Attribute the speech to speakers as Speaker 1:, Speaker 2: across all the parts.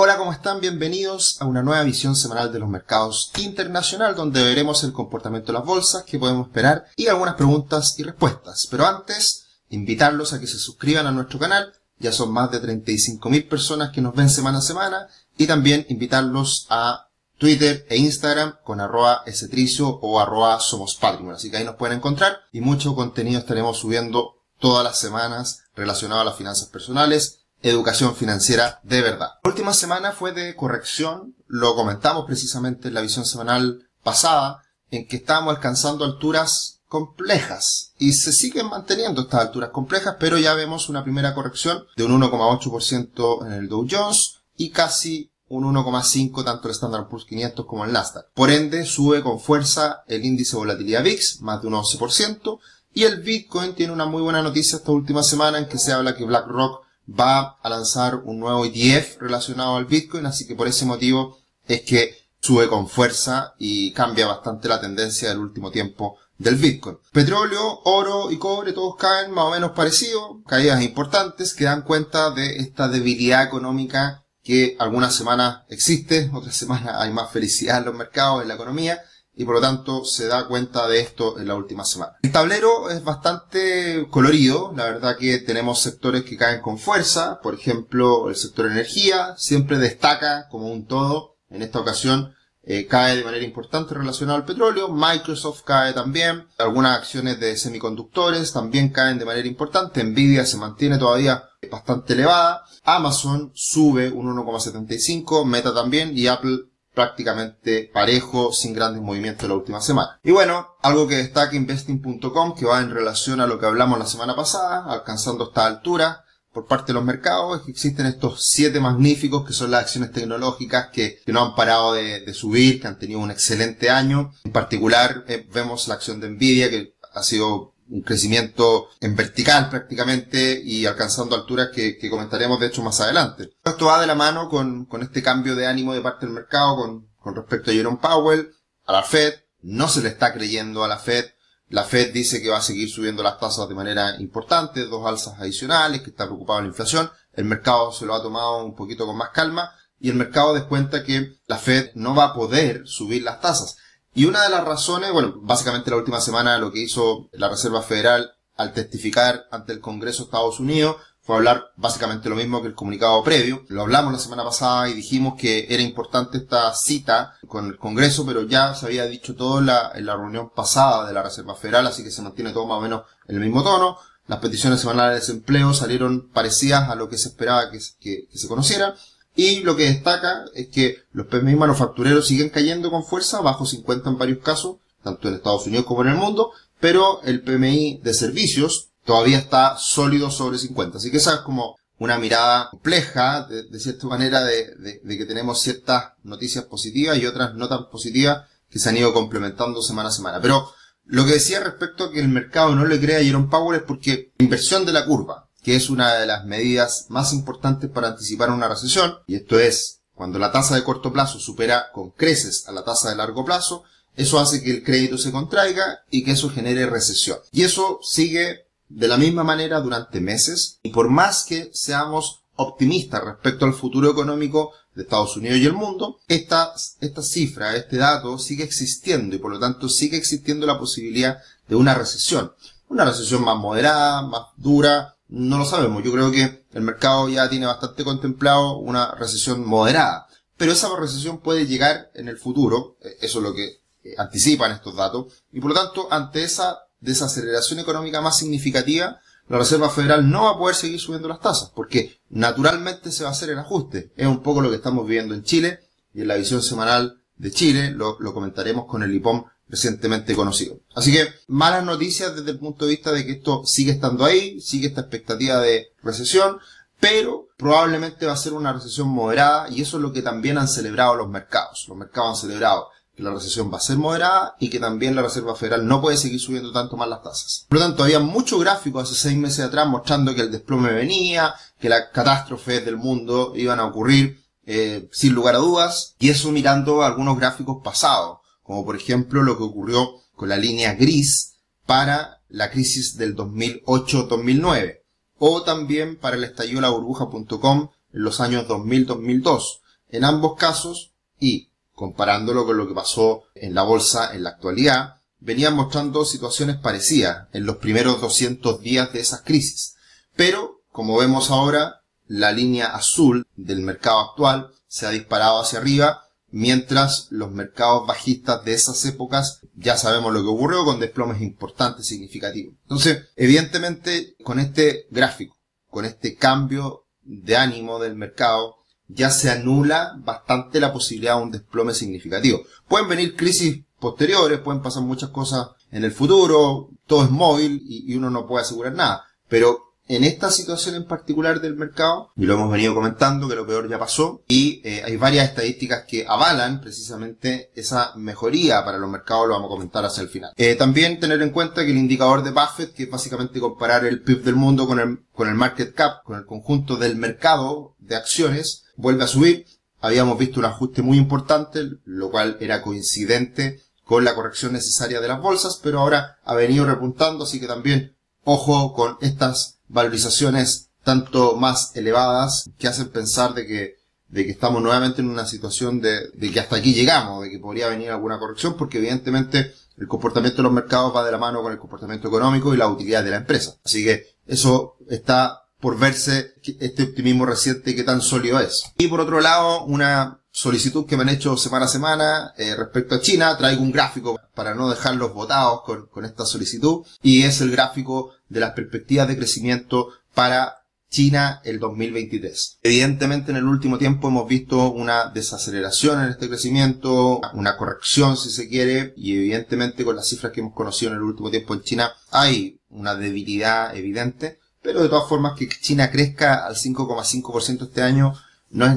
Speaker 1: Hola, ¿cómo están? Bienvenidos a una nueva visión semanal de los mercados internacional donde veremos el comportamiento de las bolsas, qué podemos esperar y algunas preguntas y respuestas. Pero antes, invitarlos a que se suscriban a nuestro canal. Ya son más de 35.000 personas que nos ven semana a semana y también invitarlos a Twitter e Instagram con arroba esetricio o arroba somos Así que ahí nos pueden encontrar y mucho contenido estaremos subiendo todas las semanas relacionado a las finanzas personales, educación financiera de verdad. La última semana fue de corrección, lo comentamos precisamente en la visión semanal pasada, en que estábamos alcanzando alturas complejas y se siguen manteniendo estas alturas complejas, pero ya vemos una primera corrección de un 1,8% en el Dow Jones y casi un 1,5 tanto el Standard Poor's 500 como el Nasdaq. Por ende, sube con fuerza el índice de volatilidad VIX, más de un 11%, y el Bitcoin tiene una muy buena noticia esta última semana en que se habla que BlackRock va a lanzar un nuevo ETF relacionado al Bitcoin, así que por ese motivo es que sube con fuerza y cambia bastante la tendencia del último tiempo del Bitcoin. Petróleo, oro y cobre todos caen más o menos parecidos, caídas importantes que dan cuenta de esta debilidad económica que algunas semanas existe, otras semanas hay más felicidad en los mercados, en la economía, y por lo tanto se da cuenta de esto en la última semana. El tablero es bastante colorido, la verdad que tenemos sectores que caen con fuerza, por ejemplo el sector energía siempre destaca como un todo, en esta ocasión eh, cae de manera importante relacionado al petróleo, Microsoft cae también, algunas acciones de semiconductores también caen de manera importante, Nvidia se mantiene todavía bastante elevada, Amazon sube un 1,75, Meta también y Apple prácticamente parejo, sin grandes movimientos la última semana. Y bueno, algo que destaca investing.com, que va en relación a lo que hablamos la semana pasada, alcanzando esta altura por parte de los mercados, es que existen estos siete magníficos que son las acciones tecnológicas que, no han parado de, subir, que han tenido un excelente año. En particular, eh, vemos la acción de Nvidia, que ha sido un crecimiento en vertical prácticamente y alcanzando alturas que, comentaremos de hecho más adelante. Esto va de la mano con, este cambio de ánimo de parte del mercado con, respecto a Jerome Powell, a la Fed. No se le está creyendo a la Fed. La Fed dice que va a seguir subiendo las tasas de manera importante, dos alzas adicionales, que está preocupado en la inflación. El mercado se lo ha tomado un poquito con más calma y el mercado descuenta que la Fed no va a poder subir las tasas. Y una de las razones, bueno, básicamente la última semana lo que hizo la Reserva Federal al testificar ante el Congreso de Estados Unidos fue hablar básicamente lo mismo que el comunicado previo. Lo hablamos la semana pasada y dijimos que era importante esta cita con el Congreso, pero ya se había dicho todo la, en la reunión pasada de la Reserva Federal, así que se mantiene todo más o menos en el mismo tono. Las peticiones semanales de desempleo salieron parecidas a lo que se esperaba que, que, que se conociera. Y lo que destaca es que los PMI manufactureros siguen cayendo con fuerza, bajo 50 en varios casos, tanto en Estados Unidos como en el mundo, pero el PMI de servicios todavía está sólido sobre 50. Así que esa es como una mirada compleja, de, cierta manera, de, que tenemos ciertas noticias positivas y otras no tan positivas que se han ido complementando semana a semana. Pero lo que decía respecto a que el mercado no le crea a Jerome Powell es porque inversión de la curva, que es una de las medidas más importantes para anticipar una recesión, y esto es, cuando la tasa de corto plazo supera con creces a la tasa de largo plazo, eso hace que el crédito se contraiga y que eso genere recesión. Y eso sigue de la misma manera durante meses, y por más que seamos optimistas respecto al futuro económico de Estados Unidos y el mundo, esta, esta cifra, este dato sigue existiendo y por lo tanto sigue existiendo la posibilidad de una recesión. Una recesión más moderada, más dura, no lo sabemos. Yo creo que el mercado ya tiene bastante contemplado una recesión moderada. Pero esa recesión puede llegar en el futuro. Eh, eso es lo que eh, anticipan estos datos. Y por lo tanto, ante esa desaceleración económica más significativa, la Reserva Federal no va a poder seguir subiendo las tasas, porque naturalmente se va a hacer el ajuste. Es un poco lo que estamos viviendo en Chile y en la visión semanal de Chile, lo, comentaremos con el IPOM recientemente conocido. Así que malas noticias desde el punto de vista de que esto sigue estando ahí, sigue esta expectativa de recesión, pero probablemente va a ser una recesión moderada y eso es lo que también han celebrado los mercados. Los mercados han celebrado que la recesión va a ser moderada y que también la Reserva Federal no puede seguir subiendo tanto más las tasas. Por lo tanto, había muchos gráficos hace seis meses atrás mostrando que el desplome venía, que las catástrofes del mundo iban a ocurrir eh, sin lugar a dudas, y eso mirando algunos gráficos pasados como por ejemplo lo que ocurrió con la línea gris para la crisis del 2008-2009, o también para el estallido la burbuja.com en los años 2000-2002. en ambos casos y comparándolo con lo que pasó en la bolsa en la actualidad, venían mostrando situaciones parecidas en los primeros 200 días de esas crisis. Pero, como vemos ahora, la línea azul del mercado actual se ha disparado hacia arriba, mientras los mercados bajistas de esas épocas ya sabemos lo que ocurrió con desplomes importantes, significativos. Entonces, evidentemente, con este gráfico, con este cambio de ánimo del mercado, ya se anula bastante la posibilidad de un desplome significativo. Pueden venir crisis posteriores, pueden pasar muchas cosas en el futuro, todo es móvil y, uno no puede asegurar nada. Pero en esta situación en particular del mercado, y lo hemos venido comentando, que lo peor ya pasó, y eh, hay varias estadísticas que avalan precisamente esa mejoría para los mercados, lo vamos a comentar hacia el final. Eh, también tener en cuenta que el indicador de Buffett, que es básicamente comparar el PIB del mundo con el, con el market cap, con el conjunto del mercado de acciones, vuelve a subir. Habíamos visto un ajuste muy importante, lo cual era coincidente con la corrección necesaria de las bolsas, pero ahora ha venido repuntando, así que también ojo con estas valorizaciones tanto más elevadas que hacen pensar de que, de que estamos nuevamente en una situación de, de que hasta aquí llegamos, de que podría venir alguna corrección, porque evidentemente el comportamiento de los mercados va de la mano con el comportamiento económico y la utilidad de la empresa. Así que eso está por verse este optimismo reciente que tan sólido es. Y por otro lado, una solicitud que me han hecho semana a semana eh, respecto a China. Traigo un gráfico para no dejarlos votados con, con esta solicitud y es el gráfico de las perspectivas de crecimiento para China el 2023. Evidentemente en el último tiempo hemos visto una desaceleración en este crecimiento, una corrección si se quiere, y evidentemente con las cifras que hemos conocido en el último tiempo en China hay una debilidad evidente, pero de todas formas que China crezca al 5,5% este año no es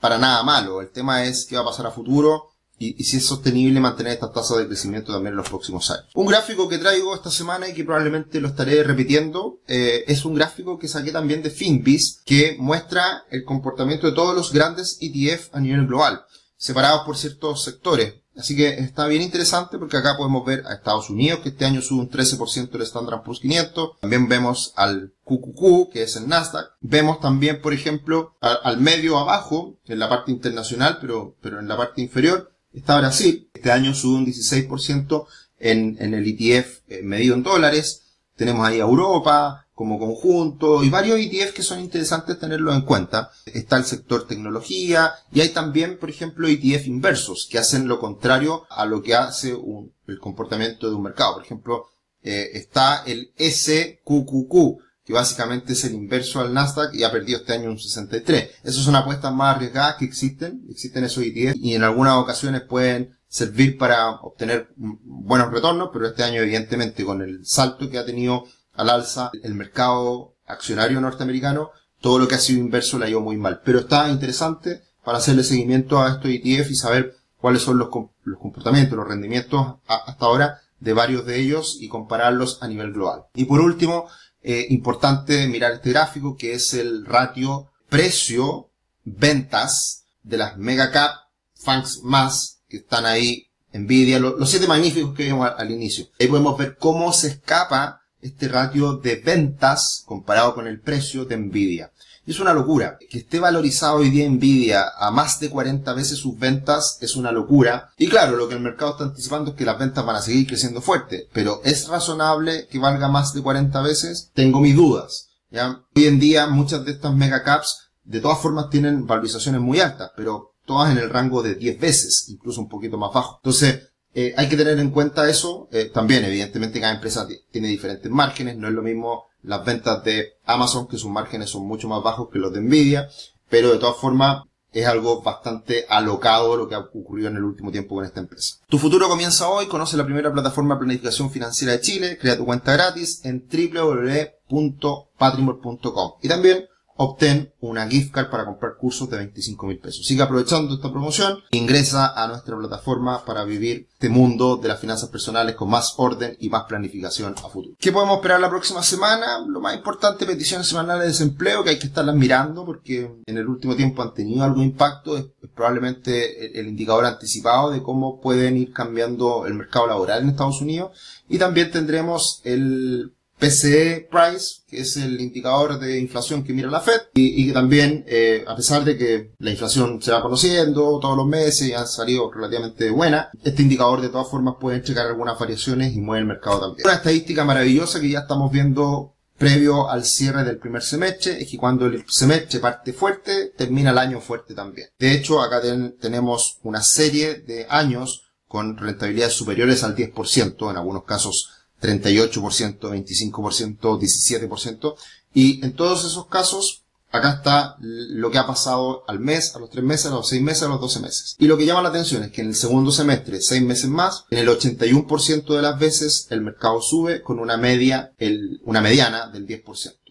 Speaker 1: para nada malo. El tema es qué va a pasar a futuro y, si es sostenible mantener esta tasa de crecimiento también en los próximos años. Un gráfico que traigo esta semana y que probablemente lo estaré repitiendo eh, es un gráfico que saqué también de Finbis que muestra el comportamiento de todos los grandes ETF a nivel global, separados por ciertos sectores. Así que está bien interesante porque acá podemos ver a Estados Unidos que este año sube un 13% el Standard Poor's 500. También vemos al QQQ que es el Nasdaq. Vemos también, por ejemplo, al, medio abajo, en la parte internacional, pero, pero en la parte inferior, está Brasil. Este año sube un 16% en, en el ETF eh, medido en dólares. Tenemos ahí a Europa, como conjunto y varios ETF que son interesantes tenerlo en cuenta. Está el sector tecnología y hay también, por ejemplo, ETF inversos que hacen lo contrario a lo que hace un, el comportamiento de un mercado. Por ejemplo, eh, está el SQQQ, que básicamente es el inverso al Nasdaq y ha perdido este año un 63. Esas son apuestas más arriesgadas que existen, existen esos ETF y en algunas ocasiones pueden servir para obtener buenos retornos, pero este año evidentemente con el salto que ha tenido al alza el mercado accionario norteamericano, todo lo que ha sido inverso le ha ido muy mal. Pero está interesante para hacerle seguimiento a estos ETF y saber cuáles son los, comportamientos, los rendimientos hasta ahora de varios de ellos y compararlos a nivel global. Y por último, eh, importante mirar este gráfico que es el ratio precio ventas de las mega cap funks más que están ahí Nvidia, los, siete magníficos que vimos al, al, inicio. Ahí podemos ver cómo se escapa este ratio de ventas comparado con el precio de Nvidia. Es una locura. Que esté valorizado hoy día Nvidia a más de 40 veces sus ventas es una locura. Y claro, lo que el mercado está anticipando es que las ventas van a seguir creciendo fuerte. Pero ¿es razonable que valga más de 40 veces? Tengo mis dudas. ¿ya? Hoy en día muchas de estas mega caps de todas formas tienen valorizaciones muy altas, pero todas en el rango de 10 veces, incluso un poquito más bajo. Entonces, eh, hay que tener en cuenta eso. Eh, también, evidentemente, cada empresa tiene diferentes márgenes. No es lo mismo las ventas de Amazon, que sus márgenes son mucho más bajos que los de Nvidia. Pero de todas formas, es algo bastante alocado lo que ha ocurrido en el último tiempo con esta empresa. Tu futuro comienza hoy. Conoce la primera plataforma de planificación financiera de Chile. Crea tu cuenta gratis en www.patrimor.com. Y también obtén una gift card para comprar cursos de 25 mil pesos. Sigue aprovechando esta promoción, ingresa a nuestra plataforma para vivir este mundo de las finanzas personales con más orden y más planificación a futuro. ¿Qué podemos esperar la próxima semana? Lo más importante, peticiones semanales de desempleo que hay que estarlas mirando porque en el último tiempo han tenido algún impacto, es, probablemente el indicador anticipado de cómo pueden ir cambiando el mercado laboral en Estados Unidos y también tendremos el PCE Price, que es el indicador de inflación que mira la Fed, y, que también, eh, a pesar de que la inflación se va conociendo todos los meses y ha salido relativamente buena, este indicador de todas formas puede entregar algunas variaciones y mueve el mercado también. Una estadística maravillosa que ya estamos viendo previo al cierre del primer semestre es que cuando el semestre parte fuerte, termina el año fuerte también. De hecho, acá tenemos una serie de años con rentabilidades superiores al 10%, en algunos casos 38%, 25%, 17%. Y en todos esos casos, acá está lo que ha pasado al mes, a los tres meses, a los seis meses, a los 12 meses. Y lo que llama la atención es que en el segundo semestre, seis meses más, en el 81% de las veces el mercado sube con una media, el, una mediana del 10%,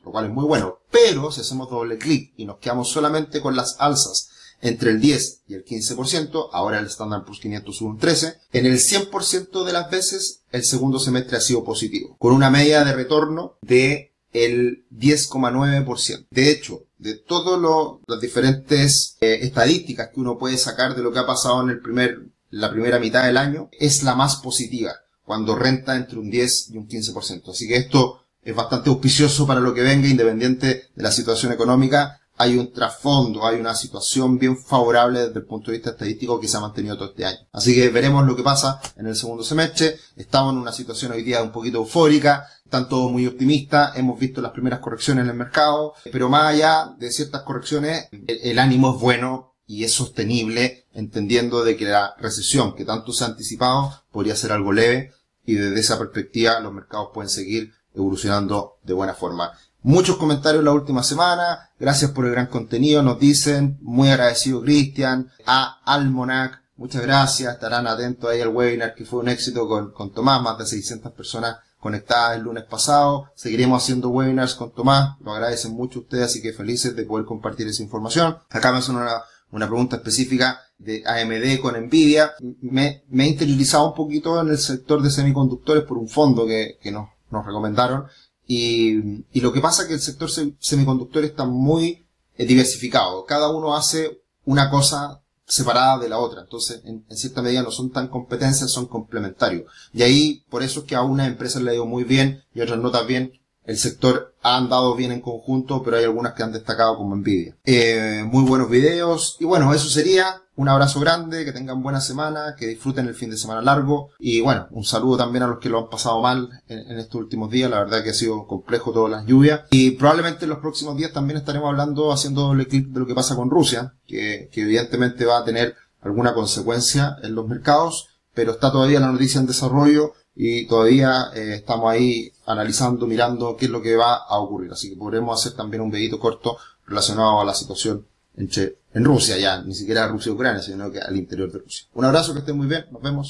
Speaker 1: lo cual es muy bueno. Pero si hacemos doble clic y nos quedamos solamente con las alzas entre el 10 y el 15%, ahora el Standard Poor's 500 sube un 13%, en el 100% de las veces el segundo semestre ha sido positivo, con una media de retorno de el 10,9%. De hecho, de todas las diferentes eh, estadísticas que uno puede sacar de lo que ha pasado en el primer, la primera mitad del año, es la más positiva, cuando renta entre un 10 y un 15%. Así que esto es bastante auspicioso para lo que venga, independiente de la situación económica, hay un trasfondo, hay una situación bien favorable desde el punto de vista estadístico que se ha mantenido todo este año. Así que veremos lo que pasa en el segundo semestre. Estamos en una situación hoy día un poquito eufórica, están todos muy optimistas, hemos visto las primeras correcciones en el mercado, pero más allá de ciertas correcciones, el, ánimo es bueno y es sostenible, entendiendo de que la recesión que tanto se ha anticipado podría ser algo leve y desde esa perspectiva los mercados pueden seguir evolucionando de buena forma. Muchos comentarios la última semana. Gracias por el gran contenido, nos dicen. Muy agradecido Cristian. A Almonac. Muchas gracias. Estarán atentos ahí al webinar que fue un éxito con, con Tomás. Más de 600 personas conectadas el lunes pasado. Seguiremos haciendo webinars con Tomás. Lo agradecen mucho ustedes, así que felices de poder compartir esa información. Acá me hacen una, una pregunta específica de AMD con Nvidia. Me, me he interiorizado un poquito en el sector de semiconductores por un fondo que, que nos, nos recomendaron y, lo que pasa es que el sector semiconductor está muy eh, diversificado. Cada uno hace una cosa separada de la otra. Entonces, en, cierta medida no son tan competencias, son complementarios. Y ahí, por eso es que a una empresa le ha ido muy bien y a otras no tan bien. El sector ha andado bien en conjunto, pero hay algunas que han destacado como Nvidia. Eh, muy buenos videos. Y bueno, eso sería. Un abrazo grande, que tengan buena semana, que disfruten el fin de semana largo y bueno, un saludo también a los que lo han pasado mal en, estos últimos días, la verdad que ha sido complejo todas las lluvias y probablemente en los próximos días también estaremos hablando, haciendo doble clic de lo que pasa con Rusia, que, que evidentemente va a tener alguna consecuencia en los mercados, pero está todavía la noticia en desarrollo y todavía eh, estamos ahí analizando, mirando qué es lo que va a ocurrir. Así que podremos hacer también un videito corto relacionado a la situación en, en Rusia ya, ni siquiera Rusia-Ucrania, sino que al interior de Rusia. Un abrazo, que estén muy bien, nos vemos.